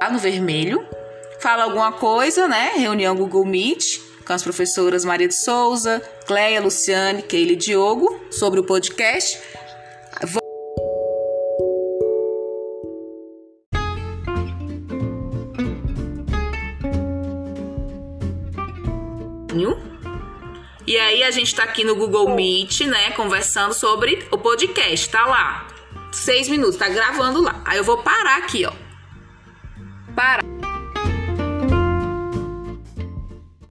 lá no vermelho, fala alguma coisa, né? Reunião Google Meet com as professoras Maria de Souza, Cleia, Luciane, Keile e Diogo sobre o podcast. E aí a gente tá aqui no Google Meet, né, conversando sobre o podcast, tá lá. Seis minutos, tá gravando lá. Aí eu vou parar aqui, ó. Pará.